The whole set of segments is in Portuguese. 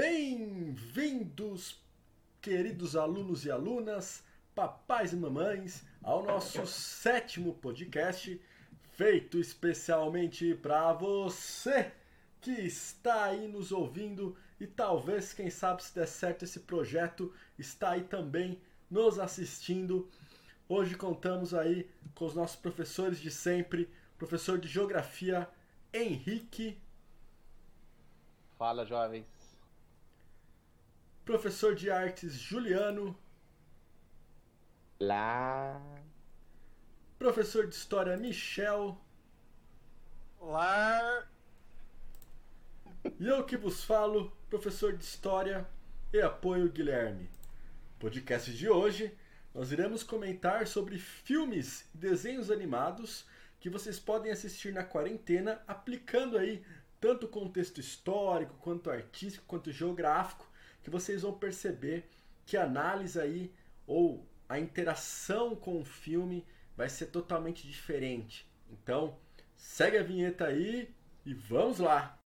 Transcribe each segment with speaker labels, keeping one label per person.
Speaker 1: Bem-vindos, queridos alunos e alunas, papais e mamães, ao nosso sétimo podcast, feito especialmente para você que está aí nos ouvindo e talvez, quem sabe, se der certo esse projeto, está aí também nos assistindo. Hoje contamos aí com os nossos professores de sempre, professor de Geografia Henrique.
Speaker 2: Fala, jovens.
Speaker 1: Professor de Artes Juliano.
Speaker 2: Lá.
Speaker 1: Professor de História Michel.
Speaker 3: Lá.
Speaker 1: E eu que vos falo, professor de História e Apoio Guilherme. Podcast de hoje, nós iremos comentar sobre filmes e desenhos animados que vocês podem assistir na quarentena, aplicando aí tanto o contexto histórico, quanto artístico, quanto geográfico, que vocês vão perceber que a análise aí ou a interação com o filme vai ser totalmente diferente. Então, segue a vinheta aí e vamos lá!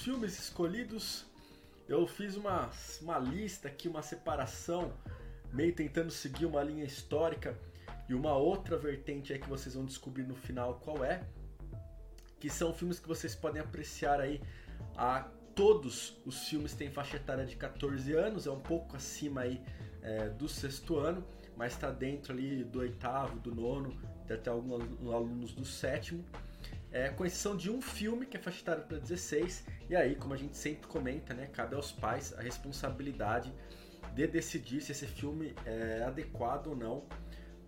Speaker 1: Filmes escolhidos, eu fiz uma, uma lista aqui, uma separação, meio tentando seguir uma linha histórica e uma outra vertente aí que vocês vão descobrir no final qual é, que são filmes que vocês podem apreciar aí a todos os filmes têm faixa etária de 14 anos, é um pouco acima aí é, do sexto ano, mas está dentro ali do oitavo, do nono, até alguns alunos do sétimo. É, com exceção de um filme que é faixa etária para 16, e aí, como a gente sempre comenta, né, cabe aos pais a responsabilidade de decidir se esse filme é adequado ou não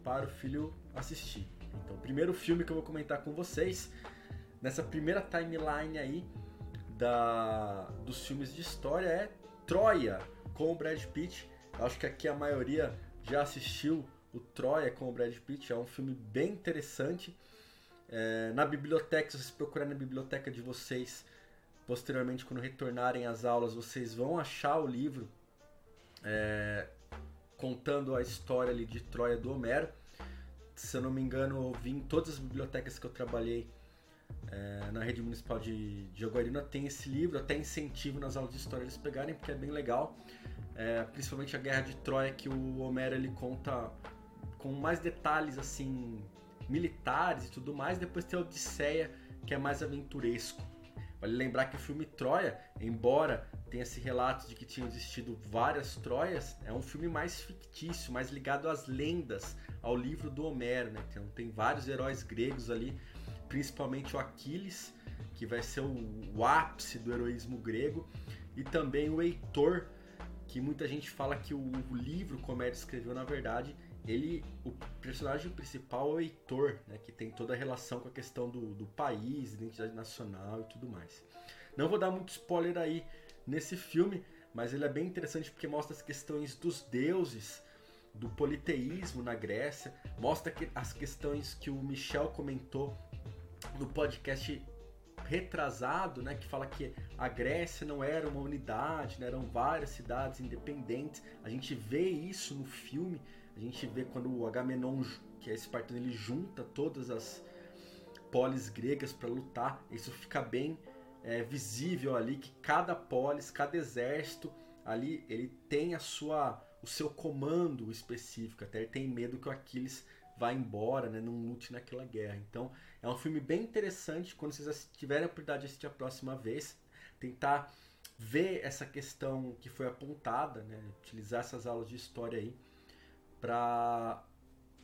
Speaker 1: para o filho assistir. Então, o primeiro filme que eu vou comentar com vocês, nessa primeira timeline aí da, dos filmes de história, é Troia, com o Brad Pitt. Eu acho que aqui a maioria já assistiu o Troia com o Brad Pitt, é um filme bem interessante é, na biblioteca, se vocês procurarem na biblioteca de vocês, posteriormente, quando retornarem às aulas, vocês vão achar o livro é, contando a história ali de Troia do Homero. Se eu não me engano, eu vi em todas as bibliotecas que eu trabalhei é, na rede municipal de, de Jaguarina tem esse livro, até incentivo nas aulas de história eles pegarem, porque é bem legal. É, principalmente a Guerra de Troia, que o Homero ele conta com mais detalhes assim militares e tudo mais. Depois tem a Odisseia, que é mais aventuresco. Vale lembrar que o filme Troia, embora tenha esse relato de que tinham existido várias Troias, é um filme mais fictício, mais ligado às lendas, ao livro do Homero. Né? Então, tem vários heróis gregos ali, principalmente o Aquiles, que vai ser o, o ápice do heroísmo grego, e também o Heitor, que muita gente fala que o, o livro que Homero escreveu, na verdade, ele, o personagem principal é o Heitor, né, que tem toda a relação com a questão do, do país, identidade nacional e tudo mais. Não vou dar muito spoiler aí nesse filme, mas ele é bem interessante porque mostra as questões dos deuses, do politeísmo na Grécia, mostra que, as questões que o Michel comentou no podcast retrasado, né, que fala que a Grécia não era uma unidade, né, eram várias cidades independentes. A gente vê isso no filme a gente vê quando o Agamenon, que é espartano, ele junta todas as polis gregas para lutar. Isso fica bem é, visível ali que cada polis, cada exército ali, ele tem a sua o seu comando específico. Até ele tem medo que o Aquiles vá embora, né, não lute naquela guerra. Então, é um filme bem interessante quando vocês tiverem a oportunidade de assistir a próxima vez, tentar ver essa questão que foi apontada, né, utilizar essas aulas de história aí para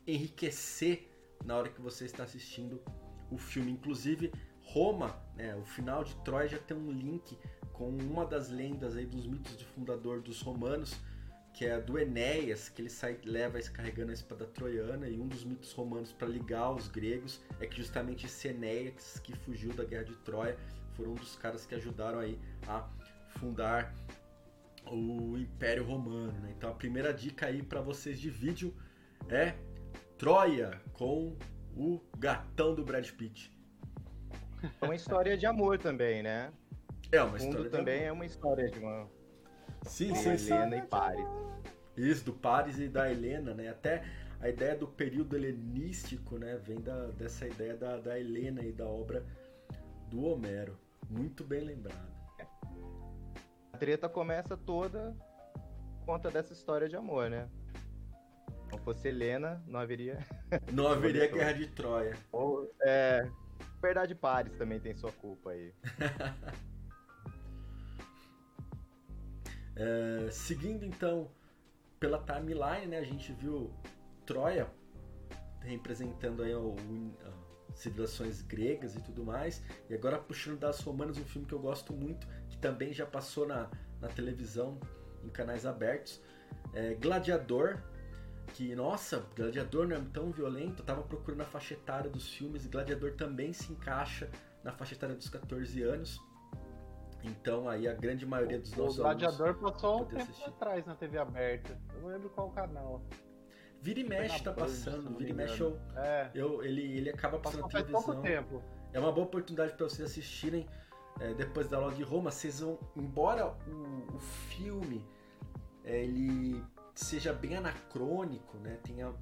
Speaker 1: enriquecer na hora que você está assistindo o filme. Inclusive, Roma, né, o final de Troia já tem um link com uma das lendas aí dos mitos de fundador dos romanos, que é a do Enéas, que ele sai, leva carregando a espada troiana, e um dos mitos romanos para ligar os gregos é que justamente esse Enéas que fugiu da guerra de Troia foram um dos caras que ajudaram aí a fundar o Império Romano. Né? Então a primeira dica aí para vocês de vídeo é Troia com o gatão do Brad Pitt.
Speaker 2: É uma história de amor também, né?
Speaker 1: É uma história
Speaker 3: também é uma história de uma
Speaker 1: Sim, sim, sim.
Speaker 3: Helena e Paris.
Speaker 1: Isso, do Paris e da Helena, né? Até a ideia do período helenístico, né? Vem da, dessa ideia da, da Helena e da obra do Homero. Muito bem lembrado.
Speaker 3: A treta começa toda por conta dessa história de amor, né? Se não fosse Helena, não haveria.
Speaker 1: Não haveria guerra de Troia.
Speaker 3: Ou, é. Verdade, Paris também tem sua culpa aí.
Speaker 1: É, seguindo então pela timeline, né? A gente viu Troia representando aí o, o- as civilizações gregas e tudo mais. E agora puxando das romanas, um filme que eu gosto muito, que também já passou na, na televisão, em canais abertos. É Gladiador, que, nossa, Gladiador não é tão violento. Eu tava procurando a faixa etária dos filmes e Gladiador também se encaixa na faixa etária dos 14 anos. Então aí a grande maioria dos
Speaker 2: O
Speaker 1: nossos
Speaker 2: Gladiador
Speaker 1: alunos
Speaker 2: passou um tempo
Speaker 1: assistir.
Speaker 2: atrás na TV aberta. Eu não lembro qual canal.
Speaker 1: Vira e mexe tá passando, vira e mexe eu,
Speaker 2: É,
Speaker 1: eu- ele, ele acaba passando
Speaker 2: passou
Speaker 1: na
Speaker 2: faz pouco
Speaker 1: televisão.
Speaker 2: tempo.
Speaker 1: É uma boa oportunidade para vocês assistirem é, depois da aula de Roma. Vocês vão, embora o, o filme é, ele seja bem anacrônico, né? Tenha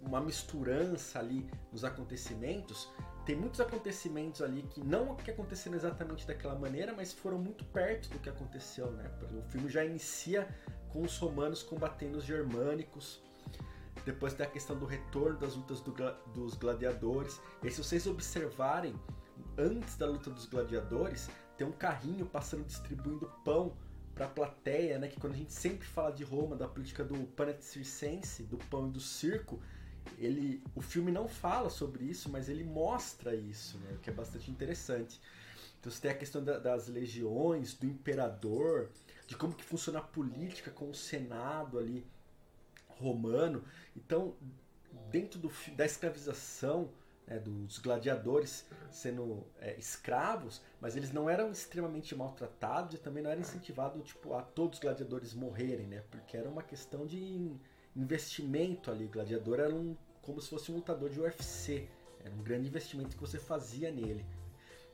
Speaker 1: uma misturança ali nos acontecimentos. Tem muitos acontecimentos ali que não que aconteceram exatamente daquela maneira, mas foram muito perto do que aconteceu, né? O filme já inicia com os romanos combatendo os germânicos. Depois tem a questão do retorno das lutas do dos gladiadores. E se vocês observarem, antes da luta dos gladiadores, tem um carrinho passando distribuindo pão para a plateia, né? Que quando a gente sempre fala de Roma, da política do panete circense, do pão e do circo, ele, o filme não fala sobre isso, mas ele mostra isso, né? O que é bastante interessante. Então você tem a questão da- das legiões, do imperador, de como que funciona a política com o senado ali romano. Então, dentro do, da escravização, né, dos gladiadores sendo é, escravos, mas eles não eram extremamente maltratados e também não era incentivado tipo, a todos os gladiadores morrerem, né? Porque era uma questão de in- investimento ali. O gladiador era um, como se fosse um lutador de UFC. Era um grande investimento que você fazia nele.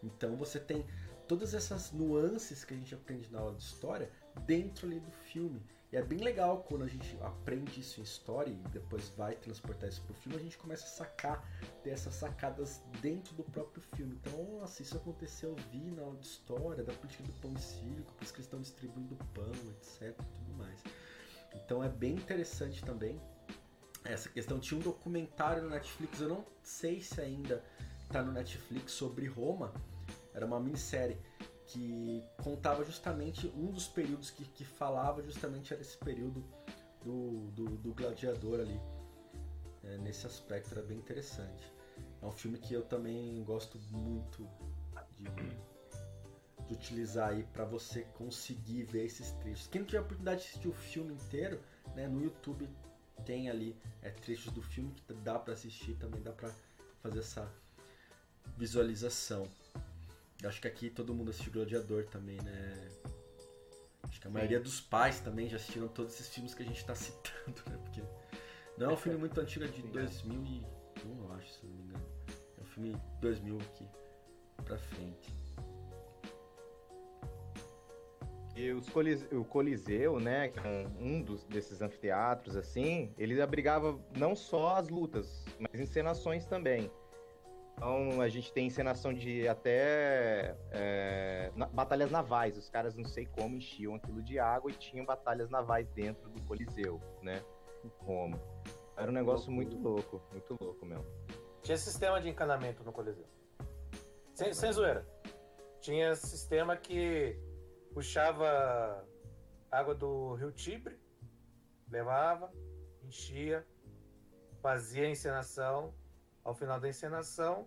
Speaker 1: Então você tem todas essas nuances que a gente aprende na aula de história dentro ali do filme. E é bem legal quando a gente aprende isso em história e depois vai transportar isso pro filme, a gente começa a sacar dessas sacadas dentro do próprio filme. Então, nossa, isso aconteceu, eu vi na aula de história, da política do pão e circo, por isso que eles estão distribuindo pão, etc, tudo mais. Então é bem interessante também essa questão. Tinha um documentário no Netflix, eu não sei se ainda tá no Netflix, sobre Roma. Era uma minissérie que contava justamente um dos períodos que, que falava justamente era esse período do, do, do gladiador ali. É, nesse aspecto era bem interessante. É um filme que eu também gosto muito de, de utilizar aí para você conseguir ver esses trechos. Quem não tiver a oportunidade de assistir o filme inteiro, né, no YouTube tem ali é, trechos do filme que dá para assistir, também dá para fazer essa visualização. Acho que aqui todo mundo assistiu Gladiador também, né? Acho que a maioria dos pais também já assistiram todos esses filmes que a gente tá citando, né? Porque não é um filme muito antigo, é de 2001, eu acho, se não me engano. É um filme 2000 aqui pra frente.
Speaker 3: E os Colis- o Coliseu, né, que é um, um dos, desses anfiteatros, assim, ele abrigava não só as lutas, mas encenações também. Então, a gente tem encenação de até é, na- batalhas navais. Os caras, não sei como, enchiam aquilo de água e tinham batalhas navais dentro do Coliseu, né, em Roma. Era um negócio muito louco, muito louco mesmo.
Speaker 4: Tinha sistema de encanamento no Coliseu. Sem, sem zoeira. Tinha sistema que puxava água do rio Tibre, levava, enchia, fazia a encenação. Ao final da encenação,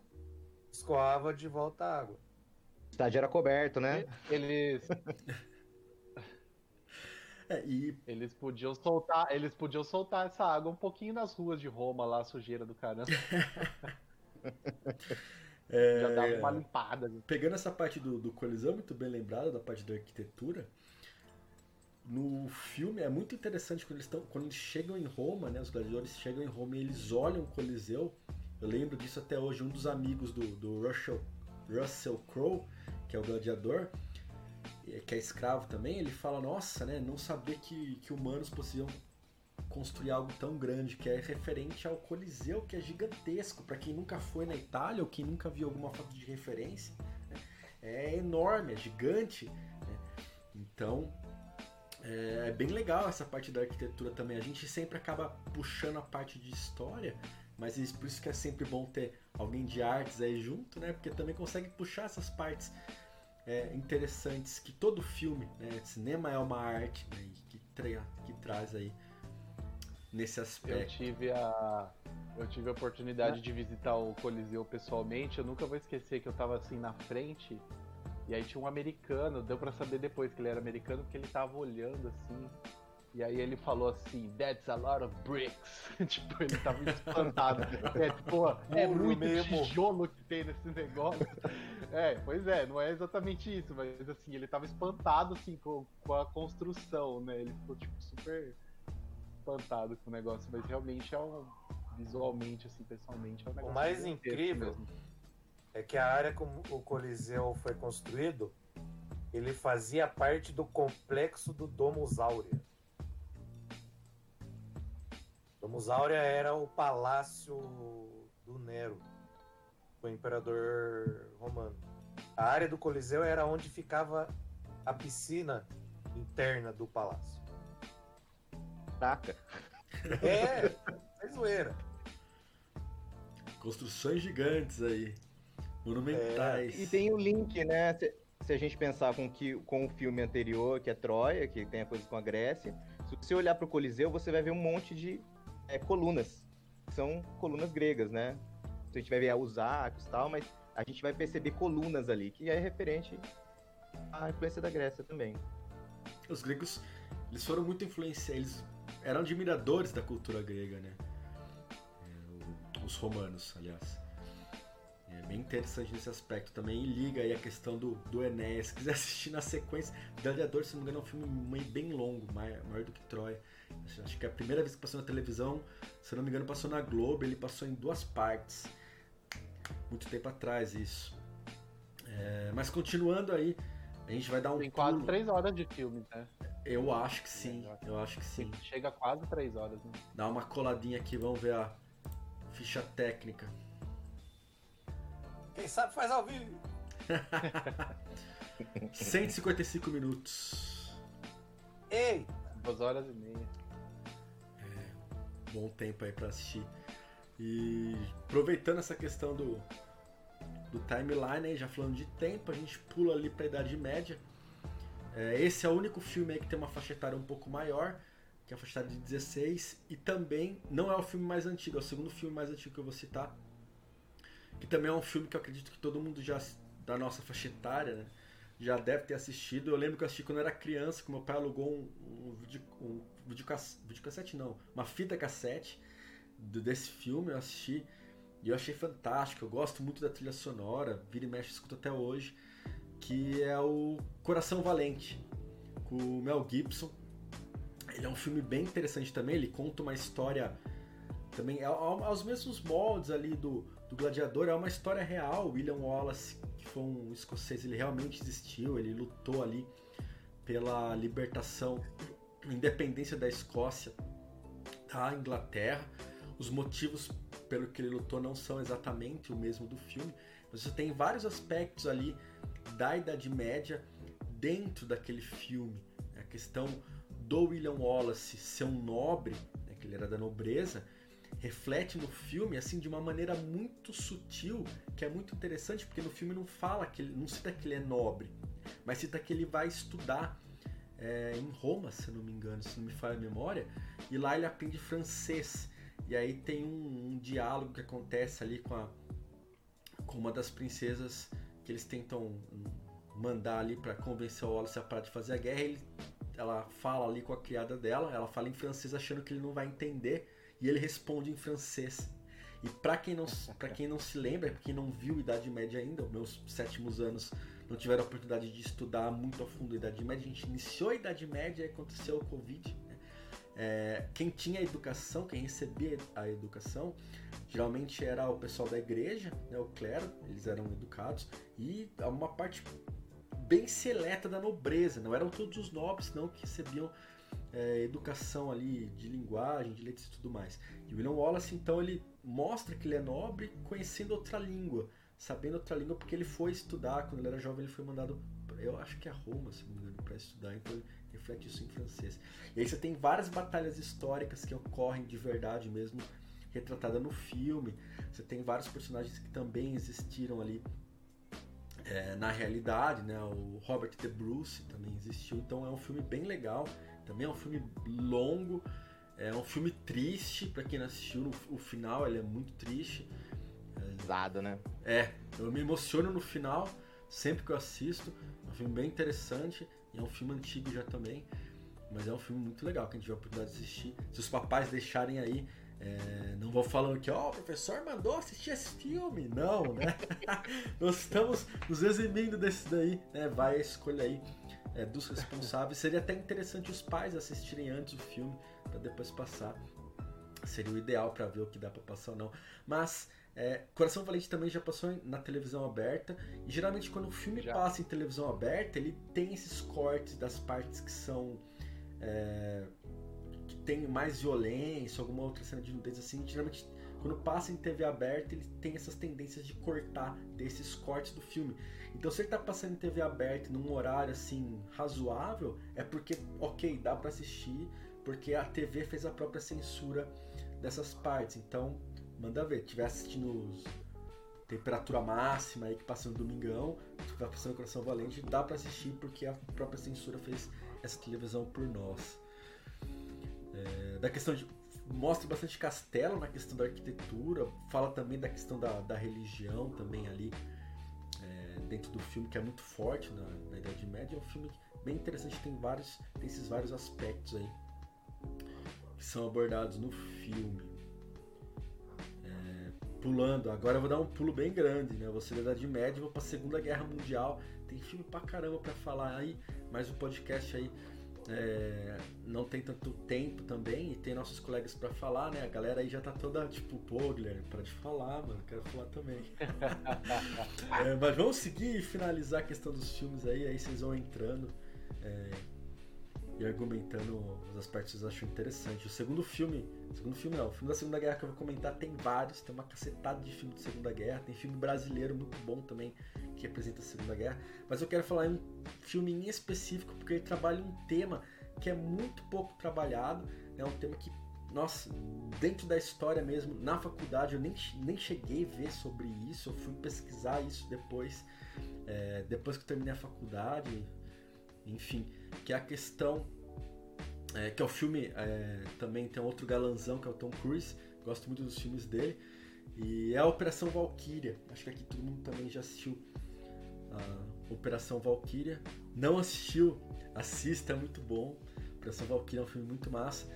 Speaker 4: escoava de volta a água.
Speaker 3: O estádio era coberto, né?
Speaker 2: Eles,
Speaker 1: É, e
Speaker 2: eles podiam soltar, eles podiam soltar essa água um pouquinho nas ruas de Roma, lá a sujeira do caramba.
Speaker 1: é,
Speaker 2: Já dava uma limpada.
Speaker 1: pegando essa parte do, do Coliseu, muito bem lembrada, da parte da arquitetura, no filme é muito interessante quando eles, estão, quando eles chegam em Roma, né, os gladiadores chegam em Roma e eles olham o Coliseu. Eu lembro disso até hoje, um dos amigos do, do Russell, Russell Crowe, que é o gladiador, que é escravo também, ele fala, nossa, né, não saber que, que humanos possiam construir algo tão grande, que é referente ao Coliseu, que é gigantesco. Para quem nunca foi na Itália ou quem nunca viu alguma foto de referência, né, é enorme, é gigante. Né? Então, é, é, bem legal essa parte da arquitetura também. A gente sempre acaba puxando a parte de história, mas por isso que é sempre bom ter alguém de artes aí junto, né? Porque também consegue puxar essas partes é, interessantes que todo filme, né? Cinema é uma arte né? que, que traz aí nesse aspecto.
Speaker 2: Eu tive a eu tive a oportunidade de visitar o Coliseu pessoalmente. Eu nunca vou esquecer que eu tava assim na frente e aí tinha um americano, deu para saber depois que ele era americano porque ele tava olhando assim. E aí ele falou assim, that's a lot of bricks. tipo, ele tava espantado. é, tipo, é muito mesmo. tijolo que tem nesse negócio. É, pois é, não é exatamente isso, mas assim, ele tava espantado assim com, com a construção, né? Ele ficou tipo super espantado com o negócio, mas realmente é um visualmente assim, pessoalmente é um negócio
Speaker 4: O mais incrível é que a área como o Coliseu foi construído, ele fazia parte do complexo do Domus Áurea. Domus Áurea era o palácio do Nero, do imperador romano. A área do Coliseu era onde ficava a piscina interna do palácio.
Speaker 3: Taca.
Speaker 4: É, é zoeira.
Speaker 1: Construções gigantes aí. Monumentais.
Speaker 3: É, e tem o link, né? Se, se, a gente pensar com, que, com o filme anterior, que é Troia, que tem a coisa com a Grécia. Se você olhar para o Coliseu, você vai ver um monte de é, colunas. São colunas gregas, né? a gente vai ver os arcos e tal, mas a gente vai perceber colunas ali, que é referente à influência da Grécia também.
Speaker 1: Os gregos, eles foram muito influenciados, eles eram admiradores da cultura grega, né? É, os romanos, aliás. É bem interessante nesse aspecto também. E liga aí a questão do, do Enéas. Se quiser assistir na sequência, Gladiador, se não me engano, é um filme bem longo, maior, maior do que Troia. Acho que é a primeira vez que passou na televisão, se não me engano, passou na Globo. Ele passou em duas partes. Muito tempo atrás, isso. É, mas continuando aí, a gente vai dar um.
Speaker 2: Tem quase três horas de filme, né?
Speaker 1: Eu acho que sim, eu acho que sim.
Speaker 2: Chega quase três horas, né?
Speaker 1: Dá uma coladinha aqui, vamos ver a ficha técnica.
Speaker 4: Quem sabe faz ao vivo.
Speaker 1: 155 minutos.
Speaker 4: Ei!
Speaker 2: Duas horas e meia.
Speaker 1: Bom tempo aí pra assistir. E aproveitando essa questão do, do timeline, aí, já falando de tempo, a gente pula ali pra Idade Média. É, esse é o único filme aí que tem uma faixa etária um pouco maior, que é a faixa etária de 16, e também não é o filme mais antigo, é o segundo filme mais antigo que eu vou citar, que também é um filme que eu acredito que todo mundo já da nossa faixa etária, né, já deve ter assistido. Eu lembro que eu assisti quando eu era criança, que meu pai alugou um, um, vídeo, um videocassete, não, uma fita cassete desse filme, eu assisti e eu achei fantástico. Eu gosto muito da trilha sonora, vira e mexe, escuto até hoje que é o Coração Valente, com o Mel Gibson. Ele é um filme bem interessante também, ele conta uma história também aos mesmos moldes ali do, do Gladiador, é uma história real. William Wallace, que foi um escocês, ele realmente existiu, ele lutou ali pela libertação, independência da Escócia da Inglaterra. Os motivos pelo que ele lutou não são exatamente o mesmo do filme, mas você tem vários aspectos ali da Idade Média dentro daquele filme. A questão do William Wallace ser um nobre, né, que ele era da nobreza, reflete no filme assim de uma maneira muito sutil, que é muito interessante, porque no filme não fala que ele, não cita que ele é nobre, mas cita que ele vai estudar é, em Roma, se não me engano, se não me falha a memória, e lá ele aprende francês. E aí tem um, um diálogo que acontece ali com, a, com uma das princesas que eles tentam mandar ali para convencer o Wallace a parar de fazer a guerra, ele, ela fala ali com a criada dela, ela fala em francês achando que ele não vai entender e ele responde em francês. E para quem não quem não se lembra, quem não viu Idade Média ainda, meus sétimos anos não tiveram a oportunidade de estudar muito a fundo a Idade Média, a gente iniciou a Idade Média e aconteceu o Covid. Né? É, quem tinha educação, quem recebia a educação, Geralmente era o pessoal da igreja, né, o clero, eles eram educados, e uma parte bem seleta da nobreza, não eram todos os nobres não que recebiam é, educação ali de linguagem, de letras e tudo mais. E William Wallace, então, ele mostra que ele é nobre conhecendo outra língua, sabendo outra língua, porque ele foi estudar, quando ele era jovem, ele foi mandado, eu acho que é Roma, se não me engano, para estudar, então ele reflete isso em francês. E aí você tem várias batalhas históricas que ocorrem de verdade mesmo, retratada no filme. Você tem vários personagens que também existiram ali é, na realidade, né? O Robert De Bruce também existiu, então é um filme bem legal. Também é um filme longo, é um filme triste para quem não assistiu. O, final ele é muito triste.
Speaker 3: Pesado, né?
Speaker 1: É, eu me emociono no final sempre que eu assisto. É um filme bem interessante e é um filme antigo já também. Mas é um filme muito legal que a gente tiver a oportunidade de assistir. Se os papais deixarem aí, é, não vou falando que, ó, oh, o professor mandou assistir esse filme. Não, né? Nós estamos nos eximindo desse daí, né? Vai a escolha aí é, dos responsáveis. Seria até interessante os pais assistirem antes o filme para depois passar. Seria o ideal para ver o que dá para passar ou não. Mas é, Coração Valente também já passou na televisão aberta. E geralmente quando o filme já. passa em televisão aberta, ele tem esses cortes das partes que são. É, que tem mais violência, alguma outra cena de nudez assim. Geralmente quando passa em TV aberta, ele tem essas tendências de cortar desses cortes do filme. Então, se ele tá passando em TV aberta num horário assim razoável, é porque, ok, dá para assistir, porque a TV fez a própria censura dessas partes. Então, manda ver. Tiver assistindo temperatura máxima aí que passa no domingão, tiver passando Coração Valente, dá para assistir porque a própria censura fez essa televisão por nós. É, da questão de mostra bastante castelo na questão da arquitetura, fala também da questão da, da religião também ali é, dentro do filme, que é muito forte na, na, Idade Média. É um filme bem interessante, tem, vários, tem esses vários aspectos aí que são abordados no filme. É, pulando, agora eu vou dar um pulo bem grande, né? Você da Idade Média, vou pra Segunda Guerra Mundial. Tem filme pra caramba pra falar aí, mais um podcast aí é, não tem tanto tempo também e tem nossos colegas para falar, né? A galera aí já tá toda tipo, pô, Guilherme, para de falar, mano, quero falar também. é, mas vamos seguir e finalizar a questão dos filmes aí, aí vocês vão entrando é, e argumentando os aspectos que vocês acham interessante. O segundo filme, segundo filme não, o filme da Segunda Guerra que eu vou comentar tem vários, tem uma cacetada de filme de Segunda Guerra, tem filme brasileiro muito bom também que representa a Segunda Guerra, mas eu quero falar em um filme em específico porque ele trabalha um tema que é muito pouco trabalhado, é um tema que, nossa, dentro da história mesmo, na faculdade eu nem, nem cheguei a ver sobre isso, eu fui pesquisar isso depois, é, depois que eu terminei a faculdade, enfim, que é a questão é, que é o filme é, também tem outro galanzão que é o Tom Cruise, gosto muito dos filmes dele. E é a Operação Valkyria. Acho que aqui todo mundo também já assistiu a Operação Valkyria. Não assistiu, assista, é muito bom. Operação Valkyria é um filme muito massa.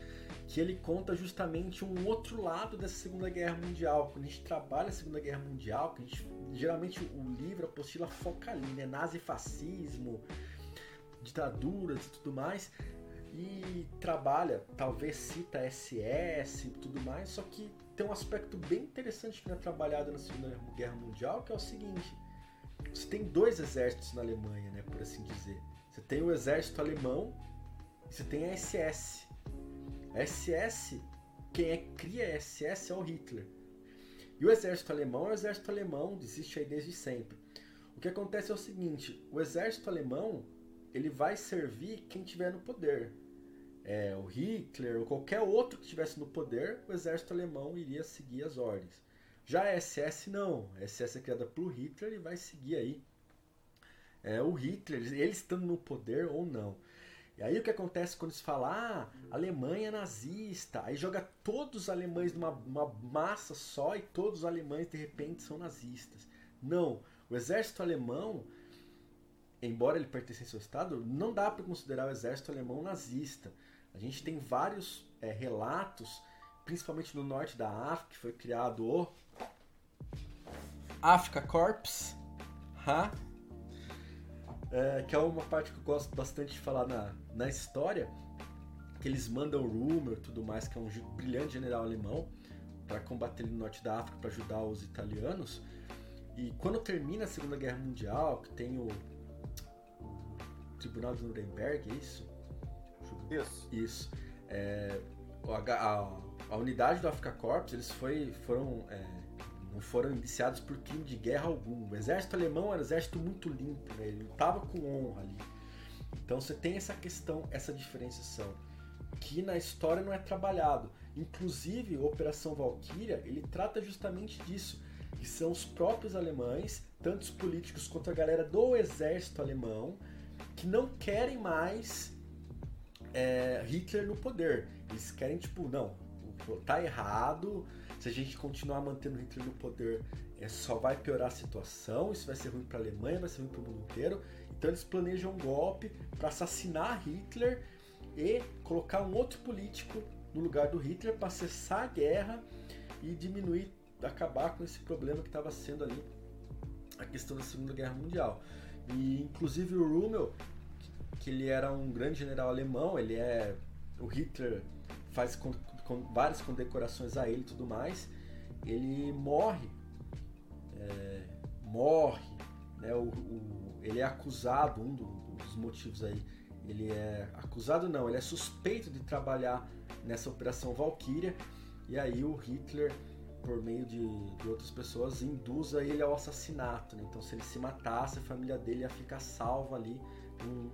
Speaker 1: Que ele conta justamente um outro lado dessa Segunda Guerra Mundial. Quando a gente trabalha a Segunda Guerra Mundial, que a gente, geralmente o livro, a apostila foca ali, né? Nazifascismo, ditaduras e tudo mais. E trabalha, talvez cita SS e tudo mais, só que tem um aspecto bem interessante que não é trabalhado na Segunda Guerra Mundial, que é o seguinte: você tem dois exércitos na Alemanha, né, por assim dizer. Você tem o exército alemão e você tem a SS. A SS, quem é, cria a SS é o Hitler. E o exército alemão é o exército alemão, existe aí desde sempre. O que acontece é o seguinte: o exército alemão ele vai servir quem tiver no poder. É, o Hitler ou qualquer outro que estivesse no poder, o exército alemão iria seguir as ordens. Já a SS não. A SS é criada por Hitler e vai seguir aí é, o Hitler, ele estando no poder ou não. E aí o que acontece quando se fala, ah, Alemanha nazista, aí joga todos os alemães numa massa só e todos os alemães de repente são nazistas. Não, o exército alemão, embora ele pertencesse ao Estado, não dá para considerar o exército alemão nazista. A gente tem vários é, relatos, principalmente no norte da África, que foi criado o Africa Corps, ha? É, que é uma parte que eu gosto bastante de falar na, na história, que eles mandam Rumor e tudo mais, que é um brilhante general alemão, para combater no norte da África, para ajudar os italianos. E quando termina a Segunda Guerra Mundial, que tem o, Tribunal de Nuremberg, é isso?
Speaker 4: Isso.
Speaker 1: Isso. É, a, a, unidade do Africa Corps, eles foi, foram, é, não foram indiciados por crime de guerra algum. O exército alemão era um exército muito limpo, né? ele estava com honra ali. Então você tem essa questão, essa diferenciação, que na história não é trabalhado. Inclusive, a Operação Valkyria, ele trata justamente disso, que são os próprios alemães, tanto os políticos quanto a galera do exército alemão, que não querem mais é, Hitler no poder. Eles querem, tipo, não, tá errado, se a gente continuar mantendo Hitler no poder, é, só vai piorar a situação, isso vai ser ruim para a Alemanha, vai ser ruim para o mundo inteiro. Então eles planejam um golpe para assassinar Hitler e colocar um outro político no lugar do Hitler para cessar a guerra e diminuir, acabar com esse problema que estava sendo ali a questão da Segunda Guerra Mundial. E inclusive o Rommel, que ele era um grande general alemão, ele é o Hitler faz com, com várias condecorações a ele e tudo mais. Ele morre, é, morre, né? O, o, ele é acusado, um do, dos motivos aí, ele é acusado não, ele é suspeito de trabalhar nessa operação Valkyria e aí o Hitler por meio de, de outras pessoas induz ele ao assassinato. Né? Então, se ele se matasse, a família dele ia ficar salva ali, não,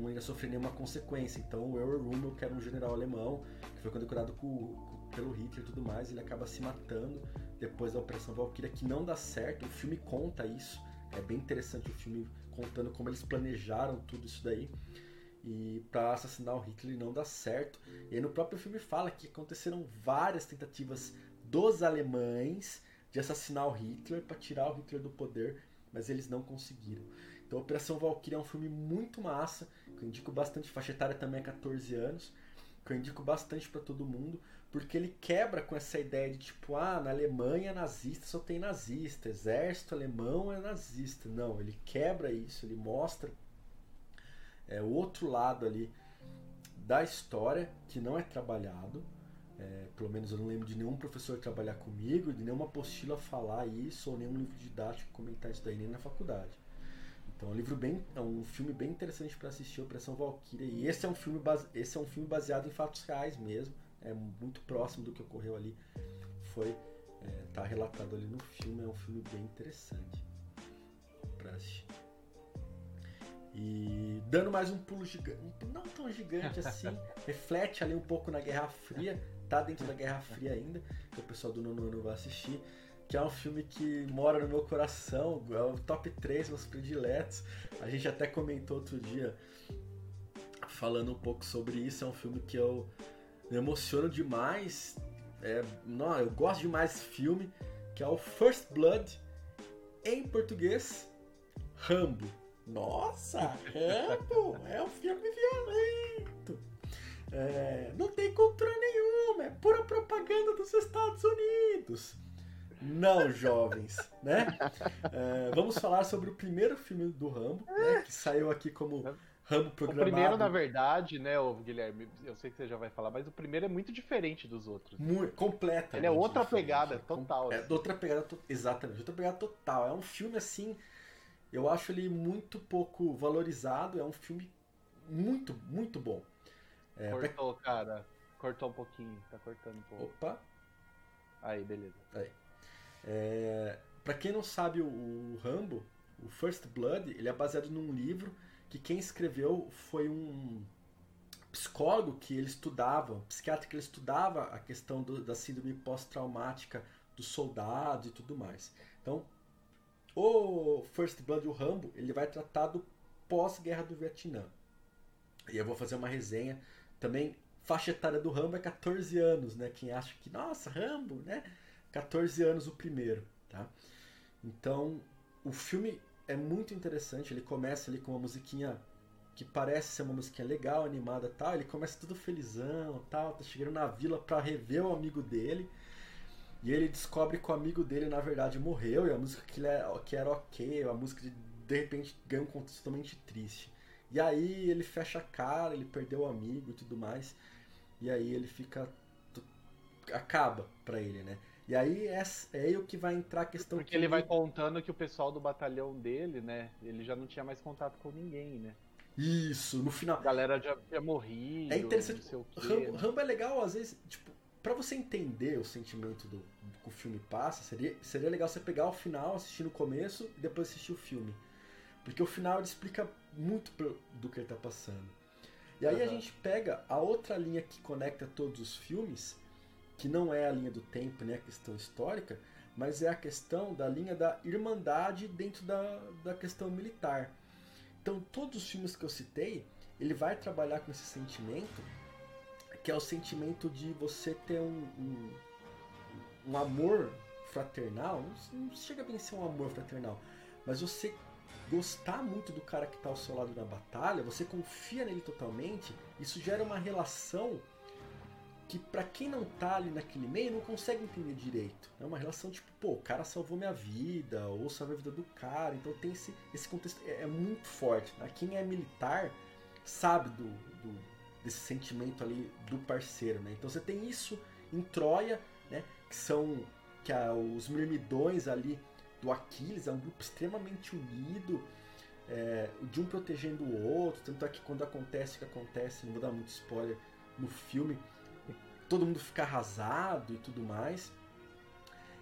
Speaker 1: não ia sofrer nenhuma consequência. Então, o Errol Rommel, que era um general alemão, que foi condecorado com, com, pelo Hitler e tudo mais, ele acaba se matando depois da Operação Valkyria, que não dá certo. O filme conta isso. É bem interessante o filme contando como eles planejaram tudo isso daí e para assassinar o Hitler não dá certo. E aí no próprio filme fala que aconteceram várias tentativas dos alemães de assassinar o Hitler para tirar o Hitler do poder, mas eles não conseguiram. Então, Operação Valkyrie é um filme muito massa, que eu indico bastante, faixa etária também é 14 anos, que eu indico bastante para todo mundo, porque ele quebra com essa ideia de tipo, ah, na Alemanha nazista só tem nazista, exército alemão é nazista. Não, ele quebra isso, ele mostra é, o outro lado ali da história que não é trabalhado é, pelo menos eu não lembro de nenhum professor trabalhar comigo, de nenhuma apostila falar isso, ou nenhum livro didático comentar isso daí, nem na faculdade. Então é um livro bem. é um filme bem interessante para assistir, Operação Valkyria. E esse é um filme base, esse é um filme baseado em fatos reais mesmo. É muito próximo do que ocorreu ali. Foi. É, tá relatado ali no filme, é um filme bem interessante para assistir. E dando mais um pulo gigante, não tão gigante assim, reflete ali um pouco na Guerra Fria, tá dentro da Guerra Fria ainda, que o pessoal do Nono Ano vai assistir, que é um filme que mora no meu coração, é o top 3 meus prediletos. A gente até comentou outro dia falando um pouco sobre isso, é um filme que eu me emociono demais. É, não, eu gosto demais desse filme, que é o First Blood, em português, Rambo. Nossa, Rambo é um filme violento. É, não tem cultura nenhuma, é pura propaganda dos Estados Unidos. Não, jovens, né? É, vamos falar sobre o primeiro filme do Rambo, né, que saiu aqui como Rambo programado.
Speaker 2: O primeiro, na verdade, né, Guilherme, eu sei que você já vai falar, mas o primeiro é muito diferente dos outros.
Speaker 1: Muito, completa.
Speaker 2: Ele é outra diferente. pegada, total.
Speaker 1: É, assim. outra pegada, exatamente, outra pegada total. É um filme, assim, eu acho ele muito pouco valorizado, é um filme muito, muito bom.
Speaker 2: É, Cortou, pra... cara. Cortou um pouquinho, tá cortando um pouco.
Speaker 1: Opa!
Speaker 2: Aí, beleza.
Speaker 1: Aí. É, pra quem não sabe o, o Rambo, o First Blood, ele é baseado num livro que quem escreveu foi um psicólogo que ele estudava, um psiquiatra que ele estudava a questão do, da síndrome pós-traumática dos soldados e tudo mais. Então, o First Blood, o Rambo, ele vai tratar do pós-guerra do Vietnã. E eu vou fazer uma resenha também faixa etária do Rambo é 14 anos, né? Quem acha que, nossa, Rambo, né? 14 anos o primeiro, tá? Então, o filme é muito interessante, ele começa ali com uma musiquinha que parece ser uma musiquinha legal, animada tal, ele começa tudo felizão tal, tá chegando na vila para rever o amigo dele, e ele descobre que o amigo dele na verdade morreu, e a música que, ele é, que era ok, a música de, de repente ganha um contexto totalmente triste. E aí ele fecha a cara, ele perdeu o amigo e tudo mais. E aí ele fica. acaba pra ele, né? E aí é, é aí o que vai entrar a questão.
Speaker 2: Porque que ele vai contando que o pessoal do batalhão dele, né? Ele já não tinha mais contato com ninguém, né?
Speaker 1: Isso, no final.
Speaker 2: A galera já tinha morrido.
Speaker 1: É interessante.
Speaker 2: Não sei o quê.
Speaker 1: Rambo, Rambo é legal, às vezes, tipo, pra você entender o sentimento do, do que o filme passa, seria, seria legal você pegar o final, assistir no começo e depois assistir o filme. Porque o final ele explica muito do que ele tá passando. E aí a
Speaker 2: Aham.
Speaker 1: gente pega a outra linha que conecta todos os filmes, que não é a linha do tempo nem a questão histórica, mas é a questão da linha da irmandade dentro da, da questão militar. Então, todos os filmes que eu citei, ele vai trabalhar com esse sentimento, que é o sentimento de você ter um, um, um amor fraternal. Não, não chega bem a ser um amor fraternal, mas você gostar muito do cara que está ao seu lado na batalha, você confia nele totalmente, isso gera uma relação que pra quem não tá ali naquele meio não consegue entender direito. É uma relação tipo, pô, o cara salvou minha vida, ou salvou a vida do cara, então tem esse, esse contexto, é, é muito forte. Né? Quem é militar sabe do, do- desse sentimento ali do parceiro, né? Então você tem isso em Troia, né? Que são que a- os mirmidões ali do Aquiles, é um grupo extremamente unido, é, de um protegendo o outro, tanto é que quando acontece o que acontece, não vou dar muito spoiler no filme, todo mundo fica arrasado e tudo mais.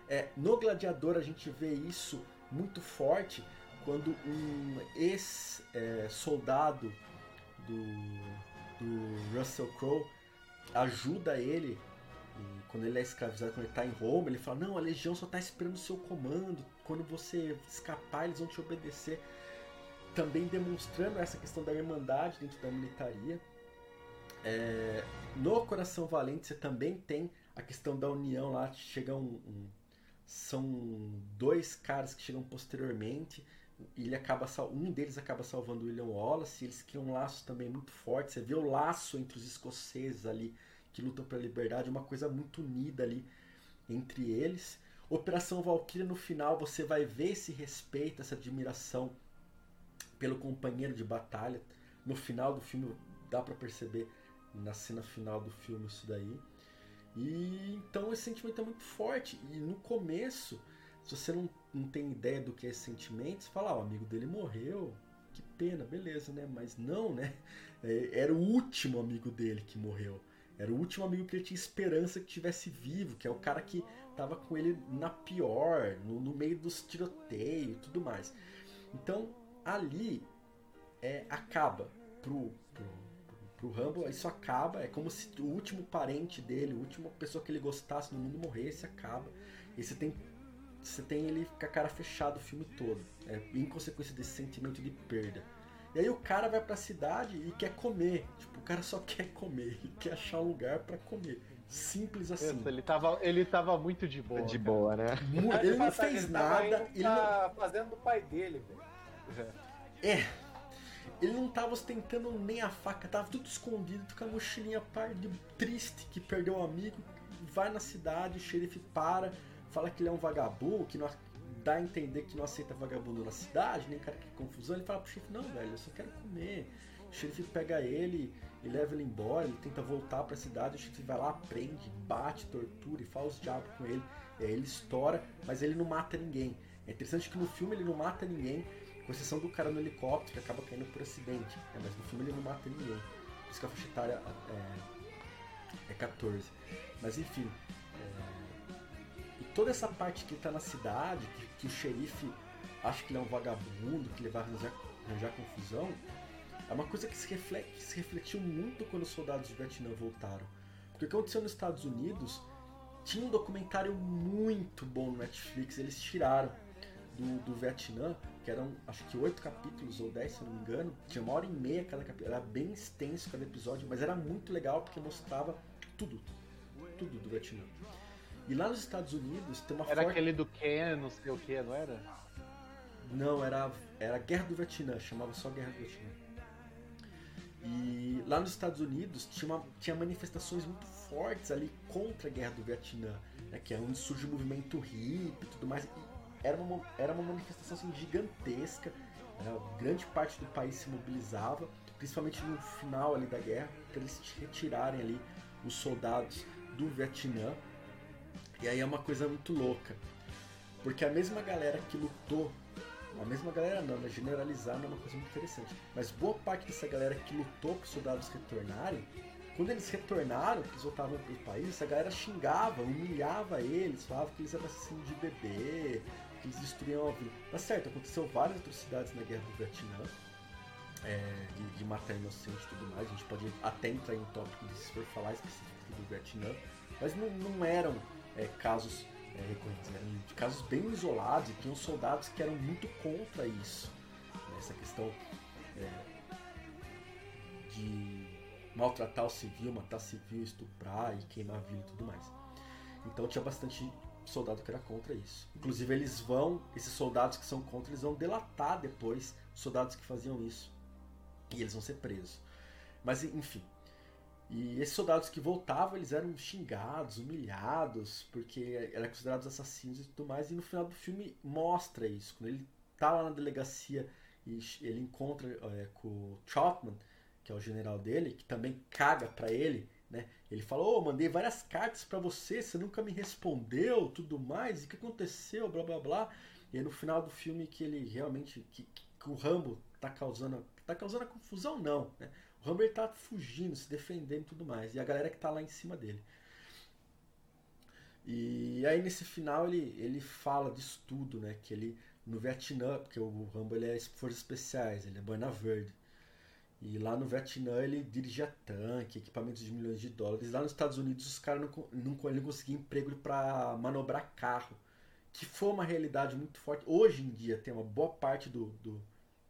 Speaker 1: É, no Gladiador a gente vê isso muito forte quando um ex-soldado do, do Russell Crowe ajuda ele quando ele é escravizado, quando ele está em Roma, ele fala: Não, a legião só está esperando o seu comando. Quando você escapar, eles vão te obedecer. Também demonstrando essa questão da irmandade dentro da militaria. É, no Coração Valente você também tem a questão da união lá, chega um, um- são dois caras que chegam posteriormente ele acaba um deles acaba salvando o William Wallace, eles criam um laço também muito forte, você vê o laço entre os escoceses ali que lutam pela liberdade, uma coisa muito unida ali entre eles. Operação Valkyria no final você vai ver esse respeito, essa admiração pelo companheiro de batalha. No final do filme dá pra perceber na cena final do filme isso daí. E então esse sentimento é muito forte. E no começo, se você não, não tem ideia do que é esse sentimento, você fala, ah, o amigo dele morreu, que pena, beleza, né? Mas não, né? É, Era o último amigo dele que morreu. Era o último amigo que ele tinha esperança que tivesse vivo, que é o cara que tava com ele na pior, no, no meio dos tiroteios e tudo mais. Então, ali é, acaba pro, pro, pro Rambo, isso acaba, é como se o último parente dele, a última pessoa que ele gostasse no mundo morresse, acaba. E você tem, você tem ele com a cara fechada o filme todo, é, em consequência desse sentimento de perda. E aí o cara vai pra cidade e quer comer. Tipo, o cara só quer comer, ele quer achar um lugar pra comer. Simples assim.
Speaker 2: Pensa, ele, tava, ele tava muito de boa.
Speaker 3: de
Speaker 2: cara.
Speaker 3: boa, né?
Speaker 1: Ele
Speaker 4: de
Speaker 1: não
Speaker 4: passagem,
Speaker 1: fez
Speaker 4: ele
Speaker 1: nada, ele não,
Speaker 4: pra fazenda do pai dele, velho.
Speaker 1: É. Ele não tava ostentando nem a faca, tava tudo escondido, com a mochilinha par de triste que perdeu um amigo, vai na cidade, o xerife para, fala que ele é um vagabundo, que não dá a entender que não aceita vagabundo na cidade, nem cara que confusão, ele fala pro xerife, não, velho, eu só quero comer. O xerife pega ele e leva ele embora, ele tenta voltar pra cidade, o xerife vai lá, prende, bate, tortura e fala os diabos com ele. E aí ele estoura, mas ele não mata ninguém. É interessante que no filme ele não mata ninguém, com exceção do cara no helicóptero que acaba caindo por acidente. né? Mas no filme ele não mata ninguém. Por isso que a faixa etária é, é 14. Mas enfim. é, toda essa parte que ele tá na cidade, que, que o xerife acha que ele é um vagabundo, que ele vai arranjar, arranjar confusão, é uma coisa que se, reflete, que se refletiu muito quando os soldados do Vietnã voltaram. Porque o que aconteceu nos Estados Unidos tinha um documentário muito bom no Netflix, eles tiraram do, do Vietnã, que eram acho que oito capítulos ou dez, se não me engano. Tinha uma hora e meia cada capítulo, era bem extenso cada episódio, mas era muito legal porque mostrava tudo, tudo do Vietnã. E lá nos Estados Unidos tem uma
Speaker 2: Era
Speaker 1: forte...
Speaker 2: aquele do Ken, não sei o que, não era?
Speaker 1: Não, era, era Guerra do Vietnã, chamava só Guerra do Vietnã. E lá nos Estados Unidos tinha, uma- tinha manifestações muito fortes ali contra a Guerra do Vietnã, né, que é onde surge o movimento hippie e tudo mais. E era uma, era uma manifestação assim, gigantesca, né, grande parte do país se mobilizava, principalmente no final ali da guerra, para eles retirarem ali os soldados do Vietnã. E aí é uma coisa muito louca, porque a mesma galera que lutou a mesma galera não, mas generalizar não é uma coisa muito interessante. Mas boa parte dessa galera que lutou para os soldados retornarem, quando eles retornaram, que eles voltavam para o país, essa galera xingava, humilhava eles, falava que eles eram assassinos de bebê, que eles destruíam a vida. Tá certo, aconteceu várias atrocidades na guerra do Vietnã, é, de, de, matar inocente e tudo mais. A gente pode até entrar em um tópico se for falar específico do Vietnã, mas não, não eram é, casos é, recorrentes, eram de casos bem isolados e tinham soldados que eram muito contra isso. Né, essa questão é, de maltratar o civil, matar civil, estuprar e queimar vida e tudo mais. Então tinha bastante soldado que era contra isso. Inclusive eles vão, esses soldados que são contra, eles vão delatar depois os soldados que faziam isso. E eles vão ser presos. Mas enfim. E esses soldados que voltavam, eles eram xingados, humilhados, porque eram considerados assassinos e tudo mais. E no final do filme mostra isso. Quando ele tá lá na delegacia e ele encontra é, com o Troutman, que é o general dele, que também caga para ele, né? Ele falou, oh, mandei várias cartas para você, você nunca me respondeu, tudo mais, e o que aconteceu, blá blá blá. E aí no final do filme que ele realmente, que, que o Rambo tá causando tá causando a confusão, não. Né? O Humber tá fugindo, se defendendo e tudo mais. E a galera que tá lá em cima dele. E aí nesse final ele, ele fala disso tudo, né? Que ele no Vietnã, porque o Rambo ele é forças especiais, ele é boina verde. E lá no Vietnã ele dirigia tanque, equipamentos de milhões de dólares. Lá nos Estados Unidos os caras não, não, não conseguiam emprego para manobrar carro. Que foi uma realidade muito forte. Hoje em dia tem uma boa parte do, do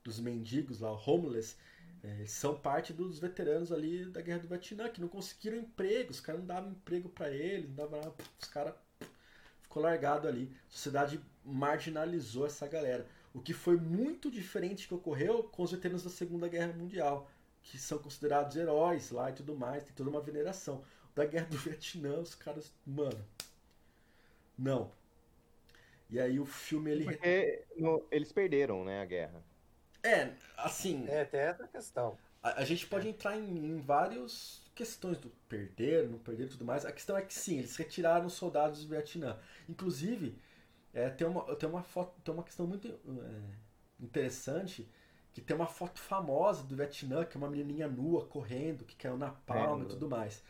Speaker 1: dos mendigos lá, homeless, é, são parte dos veteranos ali da Guerra do Vietnã, que não conseguiram emprego, os caras não davam emprego para eles, não nada, os caras ficou largado ali. A sociedade marginalizou essa galera. O que foi muito diferente que ocorreu com os veteranos da Segunda Guerra Mundial, que são considerados heróis lá e tudo mais, tem toda uma veneração. Da Guerra do Vietnã, os caras, mano, não. E aí o filme ele
Speaker 3: Porque eles perderam, né, a guerra.
Speaker 1: É, assim.
Speaker 4: É, até essa questão.
Speaker 1: A, a gente pode é. entrar em, em várias questões do perder, não perder e tudo mais. A questão é que sim, eles retiraram os soldados do Vietnã. Inclusive, é, tem, uma, tem uma foto, tem uma questão muito é, interessante que tem uma foto famosa do Vietnã, que é uma menininha nua correndo, que caiu na palma é, e tudo mais.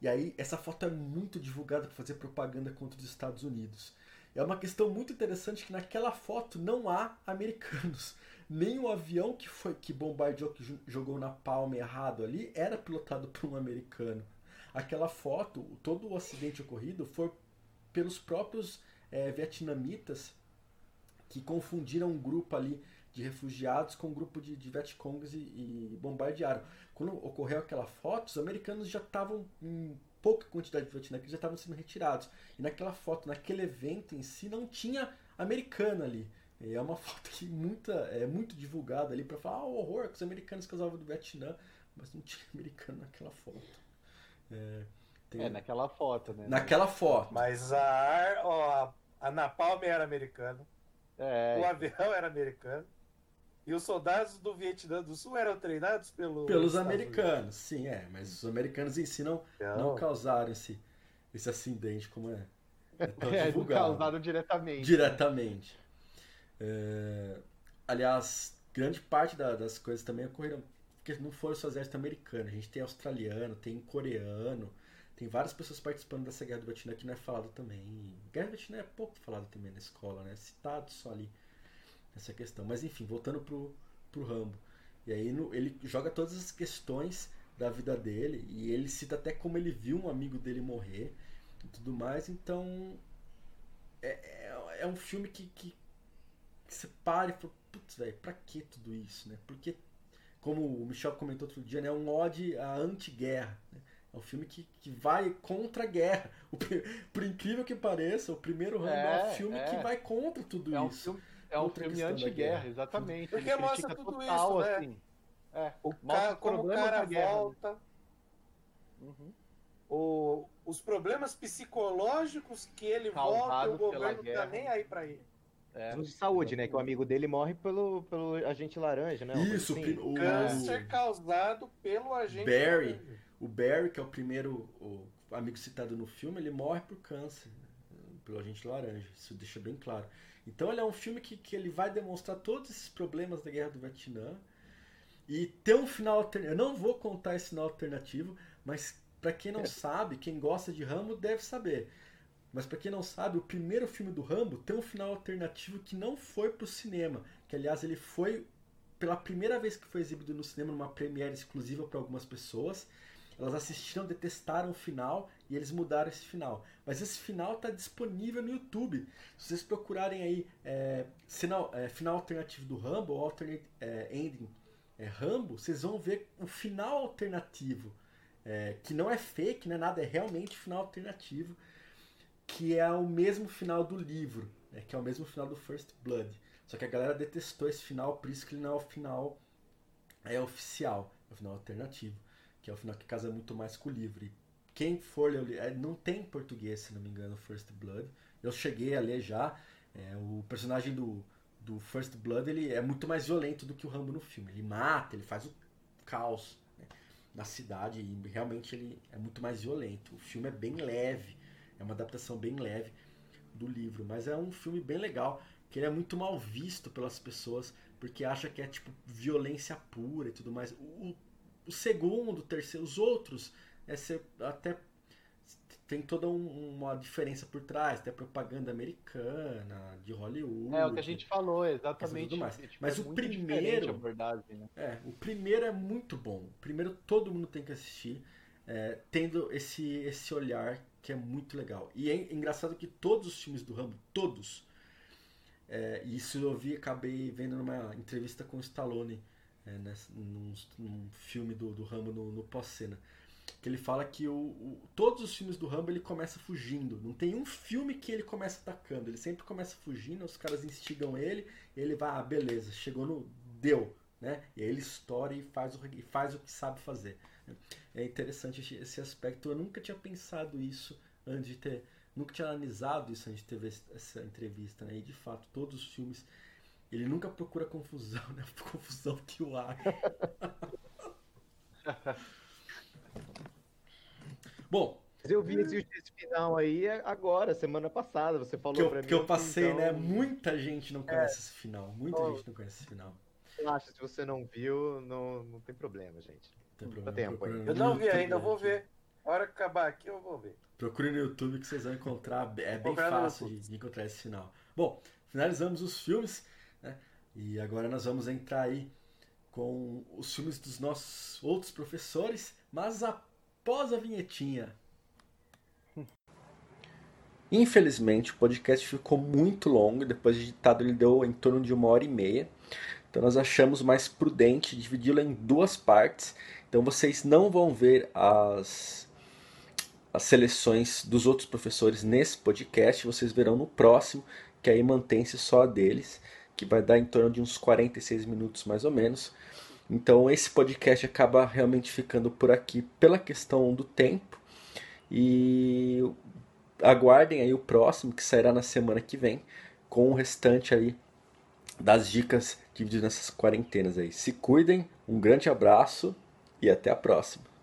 Speaker 1: E aí, essa foto é muito divulgada para fazer propaganda contra os Estados Unidos. É uma questão muito interessante que naquela foto não há americanos nem o avião que foi que bombardeou, que jogou na palma errado ali, era pilotado por um americano. Aquela foto, todo o acidente ocorrido foi pelos próprios é, vietnamitas que confundiram um grupo ali de refugiados com um grupo de, de Vietcongs e, e bombardearam. Quando ocorreu aquela foto, os americanos já estavam em pouca quantidade de vietnamitas já estavam sendo retirados. E naquela foto, naquele evento em si, não tinha americano ali. E é uma foto que muita, é muito divulgada ali para falar ah, o horror que os americanos casavam do Vietnã, mas não tinha americano naquela foto.
Speaker 2: É, tem... é naquela foto, né?
Speaker 1: Naquela foto.
Speaker 4: Mas a ar, ó, a Napalm era americana. É. O avião era americano. E os soldados do Vietnã do Sul eram treinados pelo
Speaker 1: pelos americanos. Sim, é. Mas os americanos em si não, não. não causaram esse, esse acidente como é.
Speaker 2: É, tão é divulgado. causaram diretamente.
Speaker 1: Diretamente. É, aliás, grande parte da, das coisas também ocorreram porque não foram só exército americano. A gente tem australiano, tem coreano, tem várias pessoas participando dessa guerra do Vietnã que não é falado também. Guerra do Vietnã é pouco falado também na escola, né? É citado só ali essa questão. Mas enfim, voltando pro, pro Rambo. E aí no, ele joga todas as questões da vida dele e ele cita até como ele viu um amigo dele morrer e tudo mais. Então é, é, é um filme que, que que você para e fala, putz, velho, pra que tudo isso, né? Porque, como o Michel comentou outro dia, né, é um ode à anti-guerra. Né? É um filme que, que vai contra a guerra. O, por incrível que pareça, o primeiro Rambo é, é um filme é. que vai contra tudo
Speaker 2: é um
Speaker 1: isso.
Speaker 2: Filme, é um filme anti-guerra, exatamente.
Speaker 4: Porque Ele mostra tudo total, isso, né? Assim. É, o cara, como o cara volta. Né? Uhum. O, os problemas psicológicos que ele volta, o governo não tá nem aí para ele.
Speaker 3: É. de saúde, né? Que o amigo dele morre pelo, pelo agente laranja, né?
Speaker 1: Isso,
Speaker 4: assim. o câncer causado pelo agente
Speaker 1: Barry. Laranja. O Barry, que é o primeiro o amigo citado no filme, ele morre por câncer pelo agente laranja. Isso deixa bem claro. Então ele é um filme que, que ele vai demonstrar todos esses problemas da guerra do Vietnã e ter um final alternativo. Eu não vou contar esse final alternativo, mas para quem não sabe, quem gosta de Rambo deve saber. Mas para quem não sabe, o primeiro filme do Rambo tem um final alternativo que não foi pro cinema, que aliás ele foi pela primeira vez que foi exibido no cinema numa premiere exclusiva para algumas pessoas. Elas assistiram, detestaram o final e eles mudaram esse final. Mas esse final está disponível no YouTube. Se vocês procurarem aí é, sinal, é, final alternativo do Rambo ou alternate é, ending é, Rambo, vocês vão ver o final alternativo. É, que não é fake, não é nada, é realmente final alternativo. Que é o mesmo final do livro, né, que é o mesmo final do First Blood. Só que a galera detestou esse final, por isso que ele não é o final é oficial, é o final alternativo que é o final que casa muito mais com o livro. E quem for ler, é, não tem em português, se não me engano, First Blood. Eu cheguei a ler já. É, o personagem do, do First Blood ele é muito mais violento do que o Rambo no filme. Ele mata, ele faz o caos né, na cidade e realmente ele é muito mais violento. O filme é bem leve, é uma adaptação bem leve do livro, mas é um filme bem legal, que ele é muito mal visto pelas pessoas porque acha que é tipo violência pura e tudo mais. O, o segundo, o terceiro, os outros, é até tem toda um, uma diferença por trás, até propaganda americana, de Hollywood.
Speaker 2: É o que a gente falou, exatamente.
Speaker 1: Mais. Tipo, Mas é o primeiro.
Speaker 2: Verdade, né?
Speaker 1: É, o primeiro é muito bom. O primeiro todo mundo tem que assistir, é, tendo esse, esse olhar que é muito legal. E é engraçado que todos os filmes do Rambo, todos, é, isso eu vi, acabei vendo numa entrevista com o Stallone é, nessa, num, num, filme do, do Rambo no, no pós-cena. Que ele fala que o, o, todos os filmes do Rambo ele começa fugindo. Não tem um filme que ele começa atacando. Ele sempre começa fugindo, os caras instigam ele, ele vai, ah, beleza, chegou no. deu. Né? E aí ele estoura e faz o, e faz o que sabe fazer. É interessante esse aspecto. Eu nunca tinha pensado isso antes de ter. Nunca tinha analisado isso antes de ter essa entrevista. Né? E de fato, todos os filmes ele nunca procura confusão, né? Confusão que o acha. Bom.
Speaker 3: Mas eu vi esse, final aí agora, semana passada. Você falou
Speaker 1: que
Speaker 3: pra mim.
Speaker 1: Que eu passei, então... né? Muita gente não conhece é. esse final. Muita oh. gente não conhece esse final.
Speaker 3: Relaxa, se você não viu, não, não tem problema, gente.
Speaker 1: Tem problema.
Speaker 3: Tempo aí.
Speaker 4: Eu não vi ainda, eu vou ver. A hora que acabar aqui, eu vou ver.
Speaker 1: Procure no YouTube que vocês vão encontrar. É bem fácil de, de encontrar esse final. Bom, finalizamos os filmes. Né? E agora nós vamos entrar aí com os filmes dos nossos outros professores, mas após a vinhetinha. Infelizmente, o podcast ficou muito longo, depois de editado ele deu em torno de uma hora e meia. Então nós achamos mais prudente dividi-lo em duas partes. Então vocês não vão ver as, as seleções dos outros professores nesse podcast, vocês verão no próximo, que aí mantém-se só a deles que vai dar em torno de uns 46 minutos mais ou menos. Então esse podcast acaba realmente ficando por aqui pela questão do tempo. E aguardem aí o próximo que sairá na semana que vem com o restante aí das dicas divididas nessas quarentenas aí. Se cuidem, um grande abraço e até a próxima.